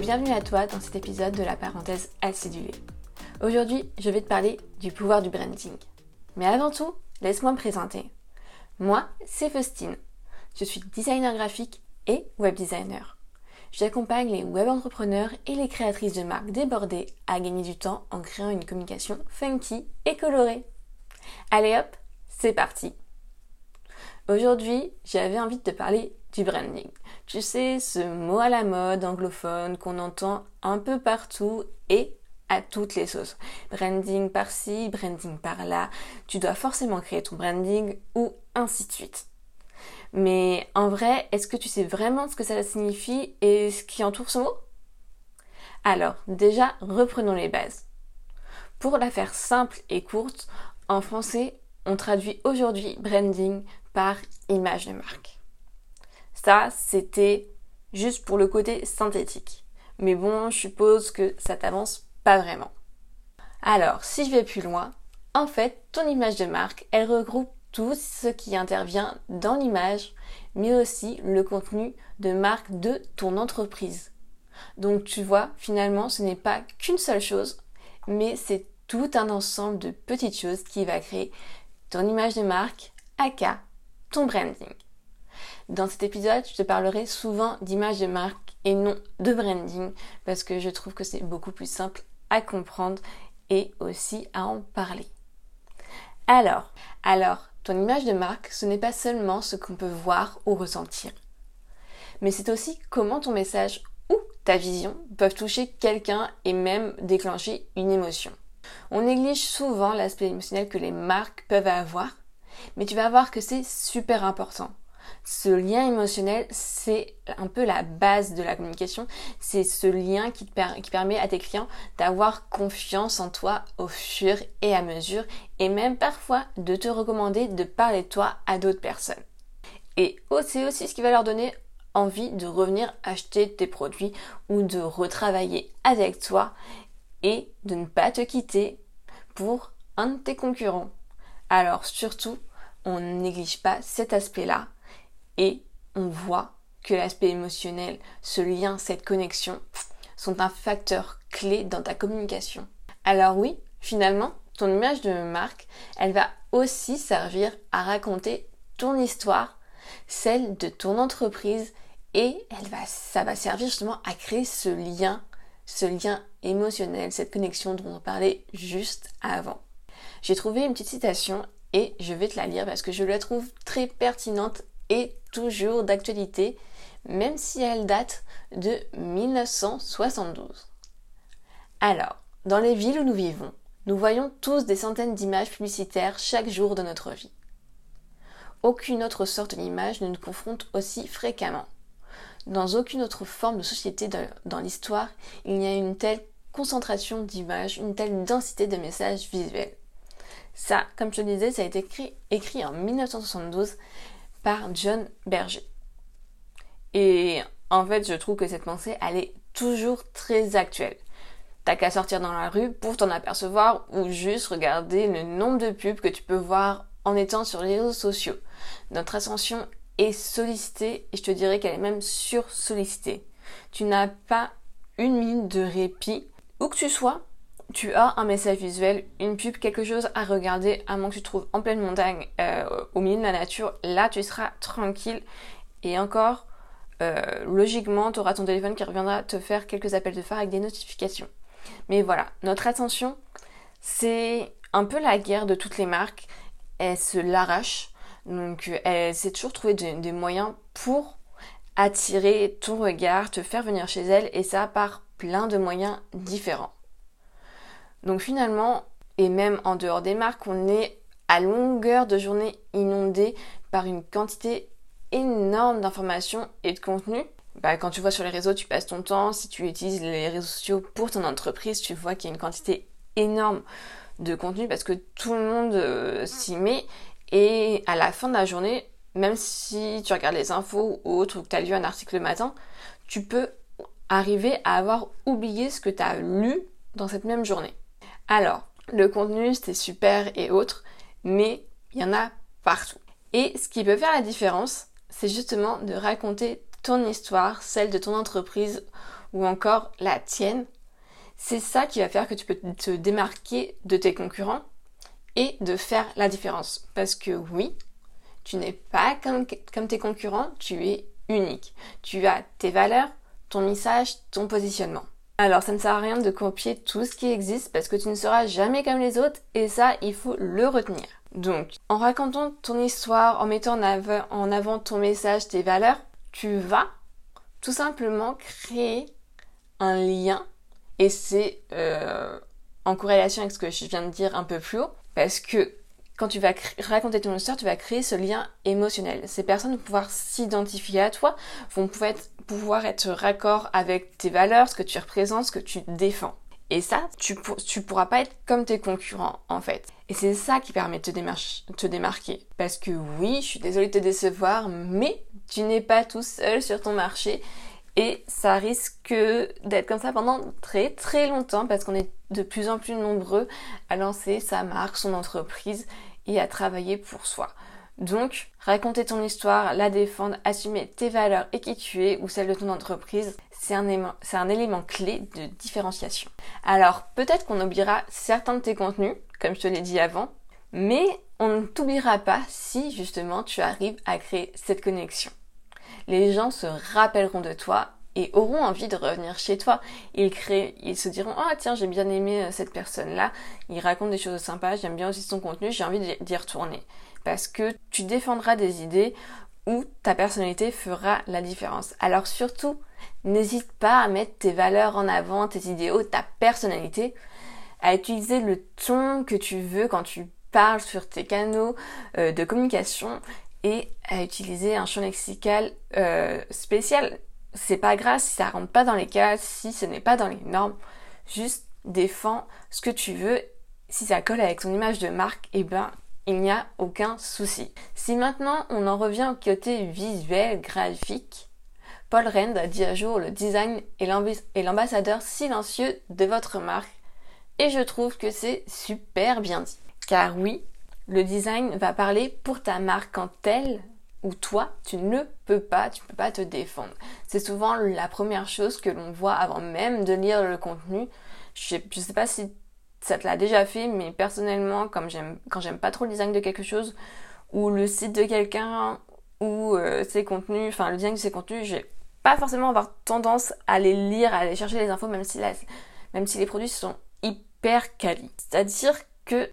bienvenue à toi dans cet épisode de la parenthèse acidulée. Aujourd'hui, je vais te parler du pouvoir du branding. Mais avant tout, laisse-moi me présenter. Moi, c'est Faustine. Je suis designer graphique et web designer. J'accompagne les web entrepreneurs et les créatrices de marques débordées à gagner du temps en créant une communication funky et colorée. Allez hop, c'est parti. Aujourd'hui, j'avais envie de te parler du branding. Tu sais, ce mot à la mode anglophone qu'on entend un peu partout et à toutes les sauces. Branding par-ci, branding par-là. Tu dois forcément créer ton branding ou ainsi de suite. Mais en vrai, est-ce que tu sais vraiment ce que ça signifie et ce qui entoure ce mot? Alors, déjà, reprenons les bases. Pour la faire simple et courte, en français, on traduit aujourd'hui branding par image de marque. Ça, c'était juste pour le côté synthétique. Mais bon, je suppose que ça t'avance pas vraiment. Alors, si je vais plus loin, en fait, ton image de marque, elle regroupe tout ce qui intervient dans l'image, mais aussi le contenu de marque de ton entreprise. Donc tu vois, finalement, ce n'est pas qu'une seule chose, mais c'est tout un ensemble de petites choses qui va créer ton image de marque, aka ton branding. Dans cet épisode, je te parlerai souvent d'image de marque et non de branding parce que je trouve que c'est beaucoup plus simple à comprendre et aussi à en parler. Alors, alors, ton image de marque, ce n'est pas seulement ce qu'on peut voir ou ressentir, mais c'est aussi comment ton message ou ta vision peuvent toucher quelqu'un et même déclencher une émotion. On néglige souvent l'aspect émotionnel que les marques peuvent avoir, mais tu vas voir que c'est super important. Ce lien émotionnel, c'est un peu la base de la communication. C'est ce lien qui, permet à tes clients d'avoir confiance en toi au fur et à mesure et même parfois de te recommander de parler de toi à d'autres personnes. Et c'est aussi ce qui va leur donner envie de revenir acheter tes produits ou de retravailler avec toi et de ne pas te quitter pour un de tes concurrents. Alors surtout, on ne néglige pas cet aspect-là et on voit que l'aspect émotionnel, ce lien, cette connexion sont un facteur clé dans ta communication. Alors oui, finalement, ton image de marque, elle va aussi servir à raconter ton histoire, celle de ton entreprise et elle va, ça va servir justement à créer ce lien, ce lien émotionnel, cette connexion dont on parlait juste avant. J'ai trouvé une petite citation et je vais te la lire parce que je la trouve très pertinente et toujours d'actualité, même si elle date de 1972. Alors, dans les villes où nous vivons, nous voyons tous des centaines d'images publicitaires chaque jour de notre vie. Aucune autre sorte d'image ne nous confronte aussi fréquemment. Dans aucune autre forme de société dans l'histoire, il n'y a une telle concentration d'images, une telle densité de messages visuels. Ça, comme je le disais, ça a été écrit en 1972 par John Berger. Et en fait, je trouve que cette pensée, elle est toujours très actuelle. T'as qu'à sortir dans la rue pour t'en apercevoir ou juste regarder le nombre de pubs que tu peux voir en étant sur les réseaux sociaux. Notre attention est sollicitée et je te dirais qu'elle est même sur-sollicitée. Tu n'as pas une minute de répit. Où que tu sois, tu as un message visuel, une pub, quelque chose à regarder, à moins que tu te trouves en pleine montagne, euh, au milieu de la nature, là tu seras tranquille. Et encore, euh, logiquement, tu auras ton téléphone qui reviendra te faire quelques appels de phare avec des notifications. Mais voilà, notre attention, c'est un peu la guerre de toutes les marques. Elles se l'arrachent. Donc, elle s'est toujours trouver des moyens pour attirer ton regard, te faire venir chez elle, et ça par plein de moyens différents. Donc finalement, et même en dehors des marques, on est à longueur de journée inondé par une quantité énorme d'informations et de contenu. Bah, quand tu vois sur les réseaux, tu passes ton temps. Si tu utilises les réseaux sociaux pour ton entreprise, tu vois qu'il y a une quantité énorme de contenu parce que tout le monde euh, s'y met. Et à la fin de la journée, même si tu regardes les infos ou autre, ou que tu as lu un article le matin, tu peux arriver à avoir oublié ce que tu as lu dans cette même journée. Alors, le contenu, c'était super et autres, mais il y en a partout. Et ce qui peut faire la différence, c'est justement de raconter ton histoire, celle de ton entreprise ou encore la tienne, c'est ça qui va faire que tu peux te démarquer de tes concurrents et de faire la différence. Parce que oui, tu n'es pas comme, comme tes concurrents, tu es unique. Tu as tes valeurs, ton message, ton positionnement. Alors ça ne sert à rien de copier tout ce qui existe parce que tu ne seras jamais comme les autres et ça, il faut le retenir. Donc, en racontant ton histoire, en mettant en avant, ton message, tes valeurs, tu vas tout simplement créer un lien et c'est euh, en corrélation avec ce que je viens de dire un peu plus haut parce que quand tu vas raconter ton histoire, tu vas créer ce lien émotionnel. Ces personnes vont pouvoir s'identifier à toi, vont pouvoir être, pouvoir raccord avec tes valeurs, ce que tu représentes, ce que tu défends. Et ça, tu, tu pourras pas être comme tes concurrents, en fait. Et c'est ça qui permet de te démarquer. Parce que oui, je suis désolée de te décevoir, mais tu n'es pas tout seul sur ton marché. Et ça risque d'être comme ça pendant très très longtemps parce qu'on est de plus en plus nombreux à lancer sa marque, son entreprise et à travailler pour soi. Donc, raconter ton histoire, la défendre, assumer tes valeurs et qui tu es ou celles de ton entreprise, c'est un, élément, un élément clé de différenciation. Alors, peut-être qu'on oubliera certains de tes contenus, comme je te l'ai dit avant, mais on ne t'oubliera pas si justement tu arrives à créer cette connexion. Les gens se rappelleront de toi et auront envie de revenir chez toi. Ils créent, ils se diront ah tiens j'ai bien aimé euh, cette personne là, il raconte des choses sympas, j'aime bien aussi son contenu, j'ai envie d'y retourner. Parce que tu défendras des idées où ta personnalité fera la différence. Alors surtout, n'hésite pas à mettre tes valeurs en avant, tes idéaux, ta personnalité, à utiliser le ton que tu veux quand tu parles sur tes canaux euh, de communication et à utiliser un champ lexical euh, spécial c'est pas grave si ça rentre pas dans les cases, si ce n'est pas dans les normes. Juste défends ce que tu veux. Si ça colle avec ton image de marque, eh ben, il n'y a aucun souci. Si maintenant on en revient au côté visuel, graphique, Paul Rand a dit à jour le design et l'ambassadeur silencieux de votre marque. Et je trouve que c'est super bien dit. Car oui, le design va parler pour ta marque en telle ou toi, tu ne peux pas, tu peux pas te défendre. C'est souvent la première chose que l'on voit avant même de lire le contenu. Je sais, sais pas si ça te l'a déjà fait, mais personnellement, quand j'aime pas trop le design de quelque chose, ou le site de quelqu'un, ou euh, ses contenus, enfin le design de ses contenus, j'ai pas forcément avoir tendance à les lire, à aller chercher les infos, même si, même si les produits sont hyper quali. C'est-à-dire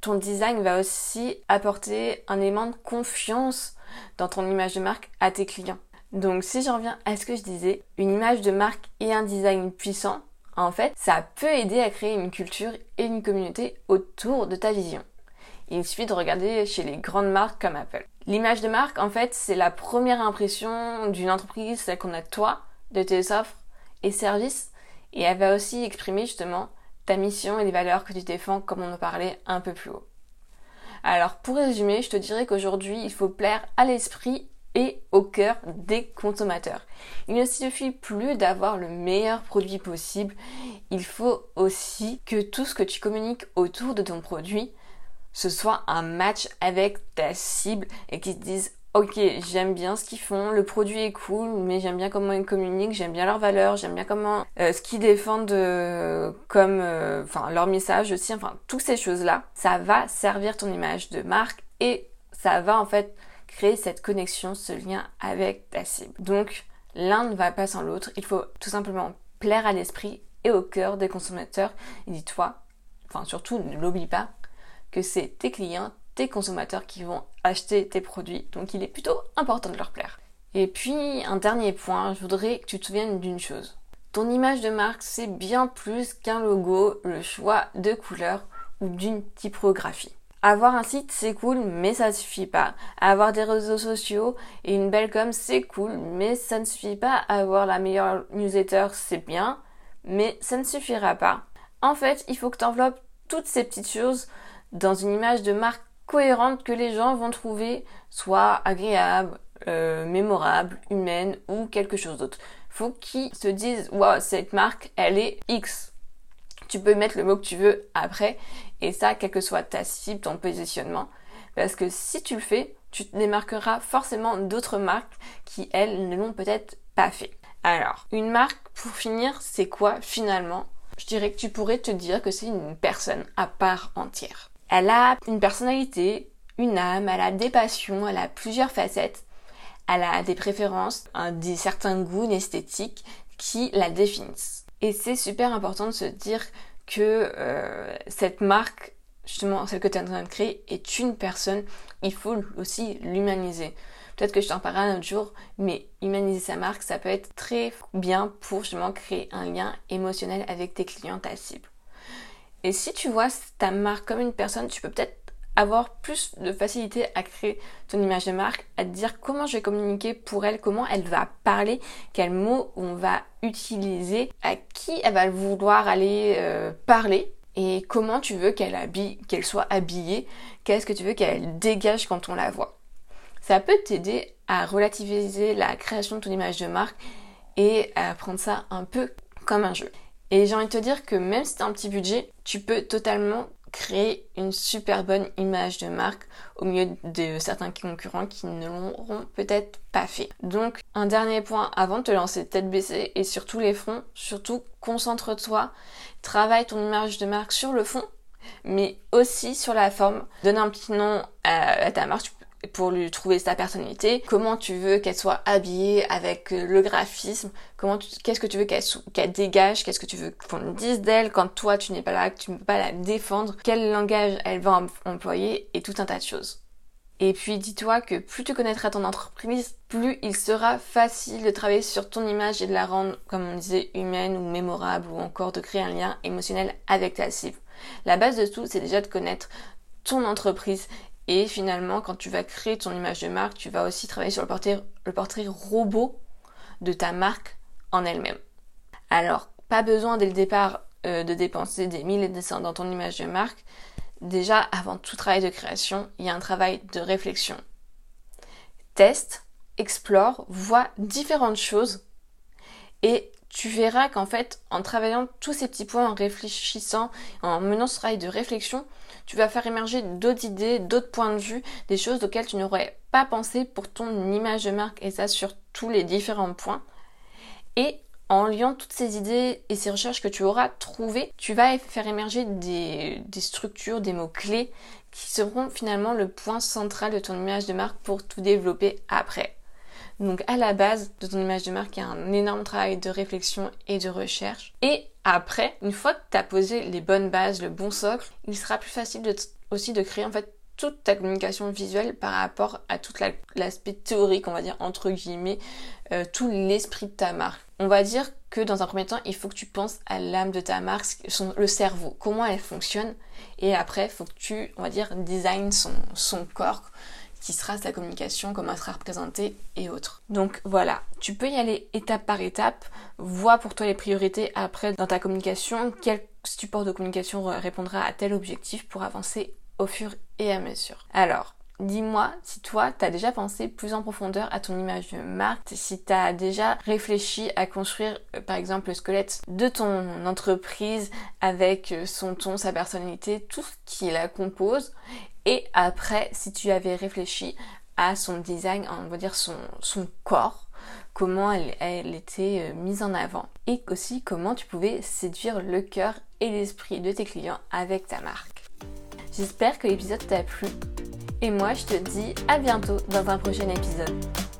ton design va aussi apporter un élément de confiance dans ton image de marque à tes clients. Donc si j'en reviens à ce que je disais, une image de marque et un design puissant, en fait, ça peut aider à créer une culture et une communauté autour de ta vision. Il suffit de regarder chez les grandes marques comme Apple. L'image de marque, en fait, c'est la première impression d'une entreprise, celle qu'on a de toi, de tes offres et services, et elle va aussi exprimer justement ta mission et les valeurs que tu défends comme on en parlait un peu plus haut. Alors pour résumer, je te dirais qu'aujourd'hui, il faut plaire à l'esprit et au cœur des consommateurs. Il ne suffit plus d'avoir le meilleur produit possible, il faut aussi que tout ce que tu communiques autour de ton produit, ce soit un match avec ta cible et qu'ils te disent ok, j'aime bien ce qu'ils font, le produit est cool, mais j'aime bien comment ils communiquent, j'aime bien leurs valeurs, j'aime bien comment euh, ce qu'ils défendent euh, comme euh, enfin leur message aussi, enfin toutes ces choses-là, ça va servir ton image de marque et ça va en fait créer cette connexion, ce lien avec ta cible. Donc l'un ne va pas sans l'autre, il faut tout simplement plaire à l'esprit et au cœur des consommateurs. Et dis-toi, enfin surtout ne l'oublie pas, que c'est tes clients, tes consommateurs qui vont acheter tes produits. Donc il est plutôt important de leur plaire. Et puis un dernier point, je voudrais que tu te souviennes d'une chose. Ton image de marque, c'est bien plus qu'un logo, le choix de couleurs ou d'une typographie. Avoir un site, c'est cool, mais ça ne suffit pas. Avoir des réseaux sociaux et une belle com, c'est cool, mais ça ne suffit pas. Avoir la meilleure newsletter, c'est bien, mais ça ne suffira pas. En fait, il faut que tu enveloppes toutes ces petites choses dans une image de marque cohérente que les gens vont trouver soit agréable, euh, mémorable, humaine ou quelque chose d'autre. Faut qu'ils se disent waouh cette marque elle est X. Tu peux mettre le mot que tu veux après et ça quelle que soit ta cible, ton positionnement. Parce que si tu le fais, tu te démarqueras forcément d'autres marques qui elles ne l'ont peut-être pas fait. Alors, une marque, pour finir, c'est quoi finalement? Je dirais que tu pourrais te dire que c'est une personne à part entière. Elle a une personnalité, une âme, elle a des passions, elle a plusieurs facettes, elle a des préférences, des certains goûts, esthétiques qui la définissent. Et c'est super important de se dire que euh, cette marque, justement celle que tu es en train de créer, est une personne. Il faut aussi l'humaniser. Peut-être que je t'en parlerai un autre jour, mais humaniser sa marque, ça peut être très bien pour justement créer un lien émotionnel avec tes clients, ta cible. Et si tu vois ta marque comme une personne, tu peux peut-être avoir plus de facilité à créer ton image de marque, à te dire comment je vais communiquer pour elle, comment elle va parler, quels mots on va utiliser, à qui elle va vouloir aller euh, parler et comment tu veux qu'elle habille, qu'elle soit habillée, qu'est-ce que tu veux qu'elle dégage quand on la voit. Ça peut t'aider à relativiser la création de ton image de marque et à prendre ça un peu comme un jeu. Et j'ai envie de te dire que même si tu as un petit budget, tu peux totalement créer une super bonne image de marque au milieu de certains concurrents qui ne l'auront peut-être pas fait. Donc un dernier point avant de te lancer tête baissée et sur tous les fronts, surtout concentre-toi, travaille ton image de marque sur le fond mais aussi sur la forme. Donne un petit nom à, ta marque, pour lui trouver sa personnalité, comment tu veux qu'elle soit habillée avec euh, le graphisme, comment qu'est-ce que tu veux qu'elle dégage, qu'est-ce que tu veux qu'on dise d'elle quand toi tu n'es pas là, que tu ne peux pas la défendre, quel langage elle va employer? Et tout un tas de choses. Et puis dis-toi que plus tu connaîtras ton entreprise, plus il sera facile de travailler sur ton image et de la rendre, comme on disait, humaine ou mémorable ou encore de créer un lien émotionnel avec ta cible. La base de tout, c'est déjà de connaître ton entreprise et finalement, quand tu vas créer ton image de marque, tu vas aussi travailler sur le portrait, robot de ta marque en elle-même. Alors, pas besoin dès le départ euh, de dépenser des milliers de cents dans ton image de marque. Déjà, avant tout travail de création, il y a un travail de réflexion. Teste, explore, vois différentes choses et tu verras qu'en fait, en travaillant tous ces petits points, en réfléchissant, en menant ce travail de réflexion, tu vas faire émerger d'autres idées, d'autres points de vue, des choses auxquelles tu n'aurais pas pensé pour ton image de marque et ça sur tous les différents points. Et en liant toutes ces idées et ces recherches que tu auras trouvées, tu vas faire émerger des, des structures, des mots-clés qui seront finalement le point central de ton image de marque pour tout développer après. Donc à la base de ton image de marque, il y a un énorme travail de réflexion et de recherche. Et après, une fois que tu as posé les bonnes bases, le bon socle, il sera plus facile aussi de créer en fait toute ta communication visuelle par rapport à tout l'aspect théorique, on va dire entre guillemets, euh, tout l'esprit de ta marque. On va dire que dans un premier temps, il faut que tu penses à l'âme de ta marque, le cerveau, comment elle fonctionne, et après, il faut que tu, on va dire, design son, son corps, qui sera sa communication, comment elle sera représentée et autres. Donc voilà, tu peux y aller étape par étape, vois pour toi les priorités après dans ta communication, quel support de communication répondra à tel objectif pour avancer au fur et à mesure. Alors, Dis-moi si toi, tu as déjà pensé plus en profondeur à ton image de marque, si tu as déjà réfléchi à construire euh, par exemple le squelette de ton entreprise avec euh, son ton, sa personnalité, tout ce qui la compose. Et après, si tu avais réfléchi à son design, on va dire son, corps, comment elle, elle, était euh, mise en avant et aussi comment tu pouvais séduire le cœur et l'esprit de tes clients avec ta marque. J'espère que l'épisode t'a plu et moi je te dis à bientôt dans un prochain épisode.